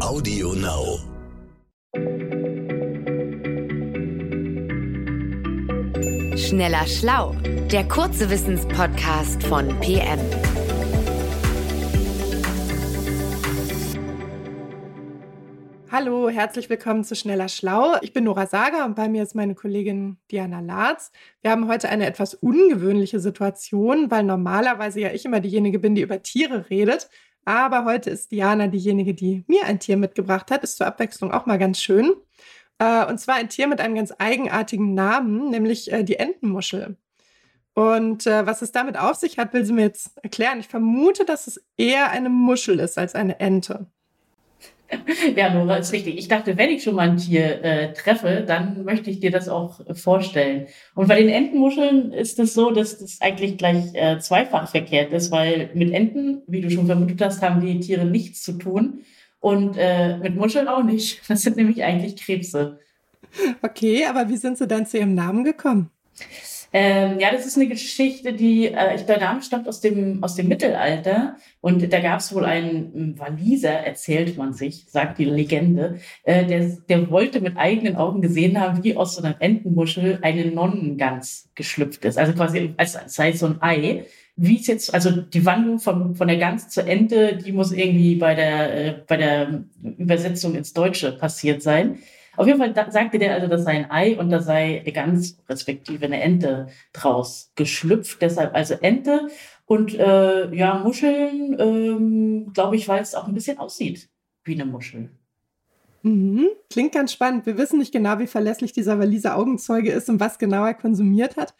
Audio Now. Schneller Schlau, der kurze Wissenspodcast von PM. Hallo, herzlich willkommen zu Schneller Schlau. Ich bin Nora Sager und bei mir ist meine Kollegin Diana Latz. Wir haben heute eine etwas ungewöhnliche Situation, weil normalerweise ja ich immer diejenige bin, die über Tiere redet. Aber heute ist Diana diejenige, die mir ein Tier mitgebracht hat. Ist zur Abwechslung auch mal ganz schön. Äh, und zwar ein Tier mit einem ganz eigenartigen Namen, nämlich äh, die Entenmuschel. Und äh, was es damit auf sich hat, will sie mir jetzt erklären. Ich vermute, dass es eher eine Muschel ist als eine Ente. Ja, Nora, ist richtig. Ich dachte, wenn ich schon mal ein Tier äh, treffe, dann möchte ich dir das auch äh, vorstellen. Und bei den Entenmuscheln ist es so, dass das eigentlich gleich äh, zweifach verkehrt ist, weil mit Enten, wie du schon vermutet hast, haben die Tiere nichts zu tun und äh, mit Muscheln auch nicht. Das sind nämlich eigentlich Krebse. Okay, aber wie sind sie dann zu ihrem Namen gekommen? Ähm, ja, das ist eine Geschichte, die, äh, der Name stammt aus dem, aus dem Mittelalter und da gab es wohl einen Waliser, erzählt man sich, sagt die Legende, äh, der, der wollte mit eigenen Augen gesehen haben, wie aus so einer Entenmuschel eine Nonnengans geschlüpft ist. Also quasi als, als sei so ein Ei wie es jetzt, also die Wandlung von, von der Gans zur Ente, die muss irgendwie bei der, äh, bei der Übersetzung ins Deutsche passiert sein. Auf jeden Fall sagte der also, das sei ein Ei und da sei eine Gans, respektive eine Ente draus geschlüpft. Deshalb also Ente und äh, ja, Muscheln, ähm, glaube ich, weil es auch ein bisschen aussieht wie eine Muschel. Mhm. Klingt ganz spannend. Wir wissen nicht genau, wie verlässlich dieser Waliser Augenzeuge ist und was genau er konsumiert hat.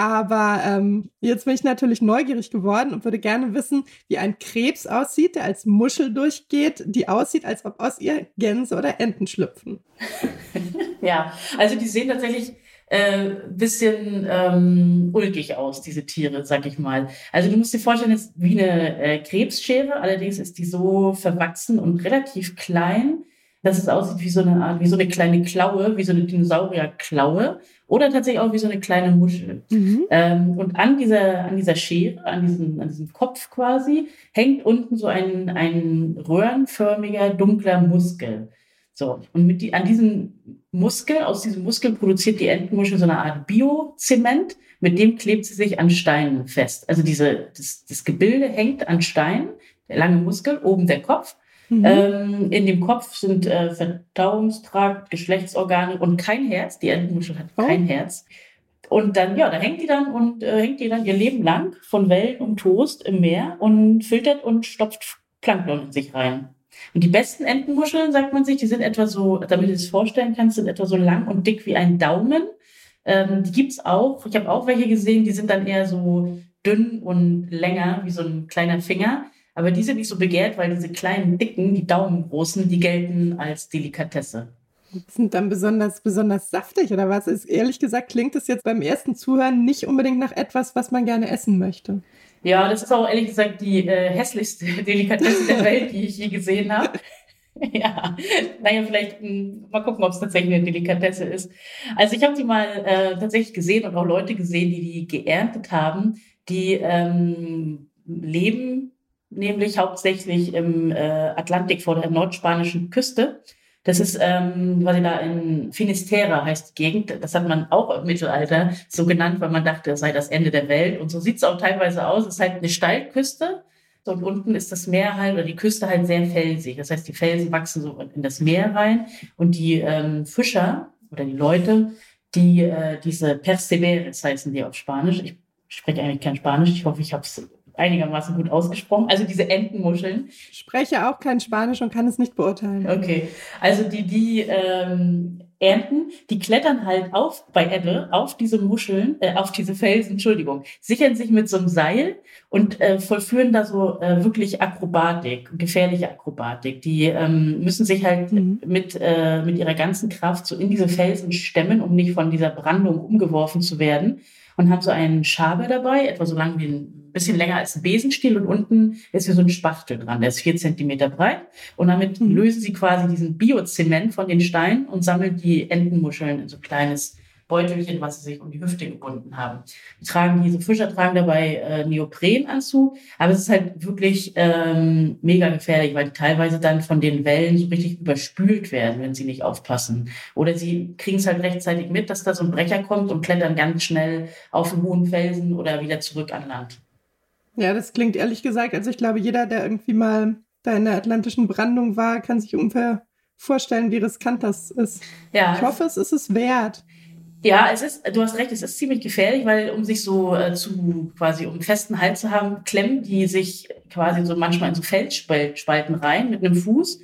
Aber ähm, jetzt bin ich natürlich neugierig geworden und würde gerne wissen, wie ein Krebs aussieht, der als Muschel durchgeht, die aussieht, als ob aus ihr Gänse oder Enten schlüpfen. ja, also die sehen tatsächlich äh, bisschen ähm, ulkig aus, diese Tiere, sag ich mal. Also du musst dir vorstellen, es ist wie eine äh, Krebsschere, allerdings ist die so verwachsen und relativ klein, dass es aussieht wie so eine Art, wie so eine kleine Klaue, wie so eine Dinosaurierklaue oder tatsächlich auch wie so eine kleine Muschel. Mhm. Ähm, und an dieser, an dieser Schere, an diesem, an diesem Kopf quasi, hängt unten so ein, ein röhrenförmiger, dunkler Muskel. So, und mit die, an diesem Muskel, aus diesem Muskel produziert die Entenmuschel so eine Art Biozement, mit dem klebt sie sich an Steinen fest. Also diese, das, das Gebilde hängt an Steinen, der lange Muskel, oben der Kopf Mhm. Ähm, in dem Kopf sind äh, Verdauungstrakt, Geschlechtsorgane und kein Herz. Die Entenmuschel hat oh. kein Herz. Und dann, ja, da hängt die dann und äh, hängt die dann ihr Leben lang von Wellen und Toast im Meer und filtert und stopft Plankton in sich rein. Und die besten Entenmuscheln, sagt man sich, die sind etwa so, damit du es vorstellen kannst, sind etwa so lang und dick wie ein Daumen. Ähm, die gibt's auch. Ich habe auch welche gesehen, die sind dann eher so dünn und länger wie so ein kleiner Finger. Aber die sind nicht so begehrt, weil diese kleinen, dicken, die Daumengroßen, die gelten als Delikatesse. Die sind dann besonders, besonders saftig oder was? Ist, ehrlich gesagt klingt es jetzt beim ersten Zuhören nicht unbedingt nach etwas, was man gerne essen möchte. Ja, das ist auch ehrlich gesagt die äh, hässlichste Delikatesse der Welt, die ich je gesehen habe. ja, naja, vielleicht mh, hm, mal gucken, ob es tatsächlich eine Delikatesse ist. Also ich habe die mal äh, tatsächlich gesehen und auch Leute gesehen, die die geerntet haben, die ähm, leben nämlich hauptsächlich im äh, Atlantik vor der nordspanischen Küste. Das ist ähm, quasi da in Finisterra heißt die Gegend. Das hat man auch im Mittelalter so genannt, weil man dachte, das sei das Ende der Welt. Und so sieht es auch teilweise aus. Es ist halt eine Steilküste. Und unten ist das Meer halt, oder die Küste halt sehr felsig. Das heißt, die Felsen wachsen so in das Meer rein. Und die ähm, Fischer oder die Leute, die äh, diese Perseveres heißen die auf Spanisch. Ich spreche eigentlich kein Spanisch. Ich hoffe, ich habe es einigermaßen gut ausgesprochen. Also diese Entenmuscheln. Ich spreche auch kein Spanisch und kann es nicht beurteilen. Okay, also die, die ähm, Enten, die klettern halt auf bei Ebbe auf diese Muscheln, äh, auf diese Felsen, Entschuldigung, sichern sich mit so einem Seil und äh, vollführen da so äh, wirklich Akrobatik, gefährliche Akrobatik. Die ähm, müssen sich halt mhm. mit, äh, mit ihrer ganzen Kraft so in diese Felsen stemmen, um nicht von dieser Brandung umgeworfen zu werden und haben so einen Schaber dabei, etwa so lang wie ein bisschen länger als ein Besenstiel und unten ist hier so ein Spachtel dran, der ist vier Zentimeter breit und damit mhm. lösen sie quasi diesen Biozement von den Steinen und sammeln die Entenmuscheln in so kleines Beutelchen, was sie sich um die Hüfte gebunden haben. Die tragen, diese Fischer tragen dabei äh, Neoprenanzug, aber es ist halt wirklich ähm, mega gefährlich, weil die teilweise dann von den Wellen so richtig überspült werden, wenn sie nicht aufpassen. Oder sie kriegen es halt rechtzeitig mit, dass da so ein Brecher kommt und klettern ganz schnell auf einen hohen Felsen oder wieder zurück an Land. Ja, das klingt ehrlich gesagt, also ich glaube, jeder, der irgendwie mal da in der atlantischen Brandung war, kann sich ungefähr vorstellen, wie riskant das ist. Ja. Ich hoffe, es ist es wert. Ja, es ist, du hast recht, es ist ziemlich gefährlich, weil um sich so äh, zu quasi um festen Halt zu haben, klemmen die sich quasi so manchmal in so Felsspalten rein mit einem Fuß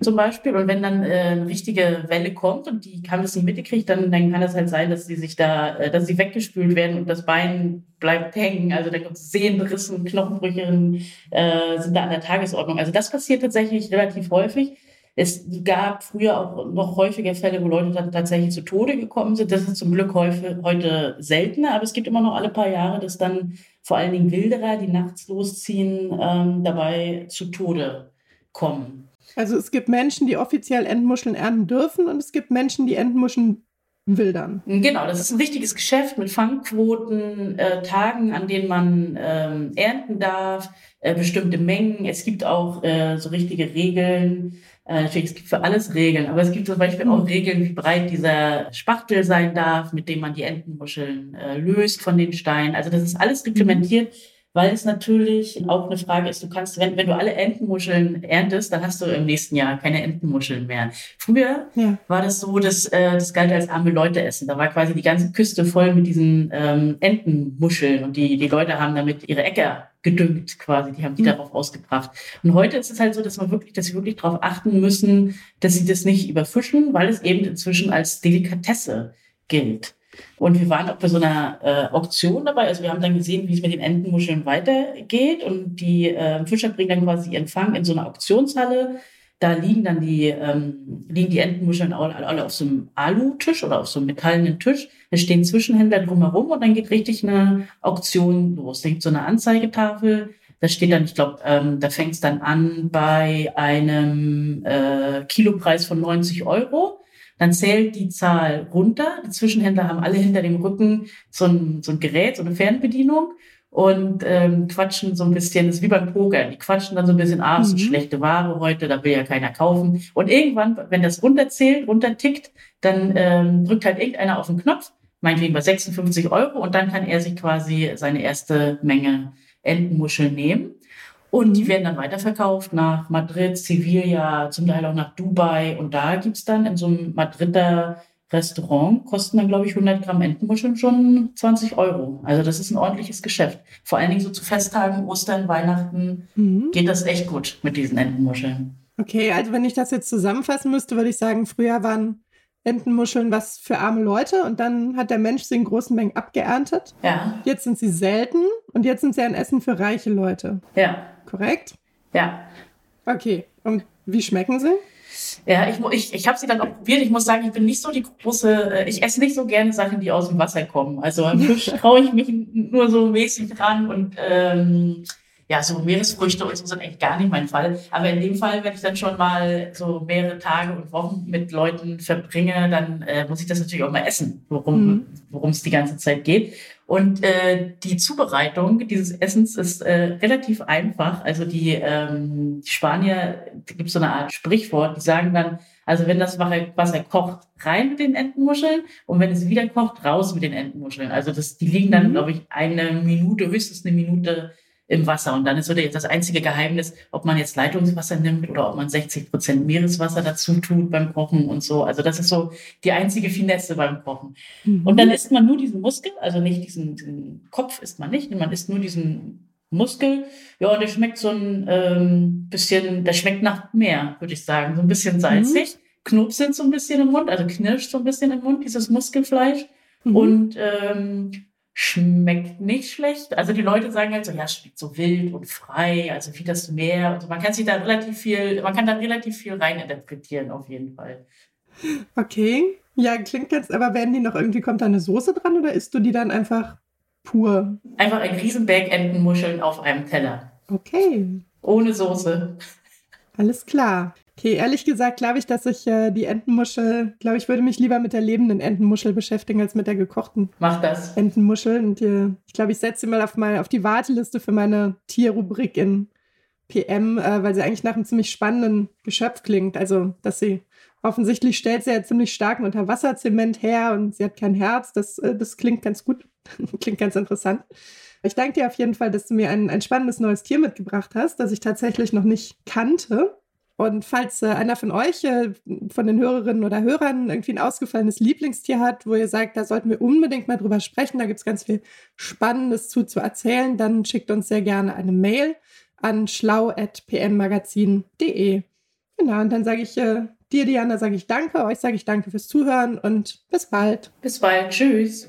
zum Beispiel. Und wenn dann äh, eine richtige Welle kommt und die kann das nicht mitgekriegt, dann, dann kann es halt sein, dass sie sich da, äh, dass sie weggespült werden und das Bein bleibt hängen. Also da gibt es Sehnenrissen, Knochenbrüche äh, sind da an der Tagesordnung. Also das passiert tatsächlich relativ häufig. Es gab früher auch noch häufiger Fälle, wo Leute dann tatsächlich zu Tode gekommen sind. Das ist zum Glück häufig, heute seltener, aber es gibt immer noch alle paar Jahre, dass dann vor allen Dingen Wilderer, die nachts losziehen, ähm, dabei zu Tode kommen. Also es gibt Menschen, die offiziell Endmuscheln ernten dürfen und es gibt Menschen, die Endmuscheln wildern. Genau, das ist ein richtiges Geschäft mit Fangquoten, äh, Tagen, an denen man ähm, ernten darf, äh, bestimmte Mengen. Es gibt auch äh, so richtige Regeln. Äh, natürlich, es gibt für alles Regeln, aber es gibt zum Beispiel auch Regeln, wie breit dieser Spachtel sein darf, mit dem man die Entenmuscheln äh, löst von den Steinen. Also das ist alles reglementiert weil es natürlich auch eine Frage ist, du kannst, wenn, wenn du alle Entenmuscheln erntest, dann hast du im nächsten Jahr keine Entenmuscheln mehr. Früher ja. war das so, dass äh, das galt als arme Leute essen. Da war quasi die ganze Küste voll mit diesen ähm, Entenmuscheln und die, die Leute haben damit ihre Äcker gedüngt quasi, die haben die mhm. darauf ausgebracht. Und heute ist es halt so, dass man wirklich, dass sie wirklich darauf achten müssen, dass sie das nicht überfischen, weil es eben inzwischen als Delikatesse gilt. Und wir waren auch bei so einer äh, Auktion dabei. Also wir haben dann gesehen, wie es mit den Entenmuscheln weitergeht. Und die äh, Fischer bringen dann quasi ihren Fang in so eine Auktionshalle. Da liegen dann die, ähm, liegen die Entenmuscheln alle, alle auf so einem Alutisch oder auf so einem metallenen Tisch. Da stehen Zwischenhändler drumherum und dann geht richtig eine Auktion los. Da gibt so eine Anzeigetafel. Da steht dann, ich glaube, ähm, da fängt es dann an bei einem äh, Kilopreis von 90 Euro. Dann zählt die Zahl runter. Die Zwischenhändler haben alle hinter dem Rücken so ein, so ein Gerät, so eine Fernbedienung und ähm, quatschen so ein bisschen, das ist wie beim Poker, die quatschen dann so ein bisschen, ah, das ist mhm. schlechte Ware heute, da will ja keiner kaufen. Und irgendwann, wenn das runterzählt, runtertickt, dann ähm, drückt halt irgendeiner auf den Knopf, meinetwegen bei 56 Euro, und dann kann er sich quasi seine erste Menge Entenmuscheln nehmen. Und die werden dann weiterverkauft nach Madrid, Sevilla, zum Teil auch nach Dubai. Und da gibt's dann in so einem Madrider Restaurant, kosten dann, glaube ich, 100 Gramm Entenmuscheln schon 20 Euro. Also das ist ein ordentliches Geschäft. Vor allen Dingen so zu Festtagen, Ostern, Weihnachten mhm. geht das echt gut mit diesen Entenmuscheln. Okay, also wenn ich das jetzt zusammenfassen müsste, würde ich sagen, früher waren Entenmuscheln was für arme Leute und dann hat der Mensch sie in großen Mengen abgeerntet. Ja. Jetzt sind sie selten und jetzt sind sie ein Essen für reiche Leute. Ja korrekt? Ja. Okay. Und wie schmecken sie? Ja, ich, ich, ich habe sie dann auch probiert. Ich muss sagen, ich bin nicht so die große, äh, ich esse nicht so gerne Sachen, die aus dem Wasser kommen. Also am Fisch traue ich mich nur so mäßig dran und ähm, ja, so Meeresfrüchte und so sind eigentlich gar nicht mein Fall. Aber in dem Fall, wenn ich dann schon mal so mehrere Tage und Wochen mit Leuten verbringe, dann äh, muss ich das natürlich auch mal essen, worum mhm. es die ganze Zeit geht. Und äh, die Zubereitung dieses Essens ist äh, relativ einfach. Also die, ähm, die Spanier, da gibt so eine Art Sprichwort, die sagen dann, also wenn das Wasser kocht, rein mit den Entenmuscheln und wenn es wieder kocht, raus mit den Entenmuscheln. Also das, die liegen dann, mhm. glaube ich, eine Minute, höchstens eine Minute im Wasser. Und dann ist so das einzige Geheimnis, ob man jetzt Leitungswasser nimmt oder ob man 60 Prozent Meereswasser dazu tut beim Kochen und so. Also das ist so die einzige Finesse beim Kochen. Mhm. Und dann isst man nur diesen Muskel, also nicht diesen, diesen Kopf isst man nicht, man isst nur diesen Muskel. Ja, und der schmeckt so ein ähm, bisschen, der schmeckt nach mehr, würde ich sagen. So ein bisschen salzig. Mhm. Knob sind so ein bisschen im Mund, also knirscht so ein bisschen im Mund, dieses Muskelfleisch. Mhm. Und ähm, schmeckt nicht schlecht. Also die Leute sagen halt so, ja, schmeckt so wild und frei, also wie das Meer. Also man kann sich da relativ viel, man kann da relativ viel reininterpretieren auf jeden Fall. Okay. Ja, klingt jetzt, aber werden die noch irgendwie, kommt da eine Soße dran oder isst du die dann einfach pur? Einfach ein Riesenberg Entenmuscheln auf einem Teller. Okay. Ohne Soße. Alles klar. Okay, ehrlich gesagt glaube ich, dass ich äh, die Entenmuschel, glaube ich, würde mich lieber mit der lebenden Entenmuschel beschäftigen als mit der gekochten Mach das. Entenmuschel. Und äh, ich glaube, ich setze sie mal auf, mal auf die Warteliste für meine Tierrubrik in PM, äh, weil sie eigentlich nach einem ziemlich spannenden Geschöpf klingt. Also, dass sie offensichtlich stellt sie ja ziemlich starken Unterwasserzement her und sie hat kein Herz. Das, äh, das klingt ganz gut, klingt ganz interessant. Ich danke dir auf jeden Fall, dass du mir ein, ein spannendes neues Tier mitgebracht hast, das ich tatsächlich noch nicht kannte. Und falls äh, einer von euch, äh, von den Hörerinnen oder Hörern, irgendwie ein ausgefallenes Lieblingstier hat, wo ihr sagt, da sollten wir unbedingt mal drüber sprechen, da gibt es ganz viel Spannendes zu, zu erzählen, dann schickt uns sehr gerne eine Mail an schlau.pmmagazin.de. Genau, und dann sage ich äh, dir, Diana, sage ich danke, euch sage ich danke fürs Zuhören und bis bald. Bis bald. Tschüss.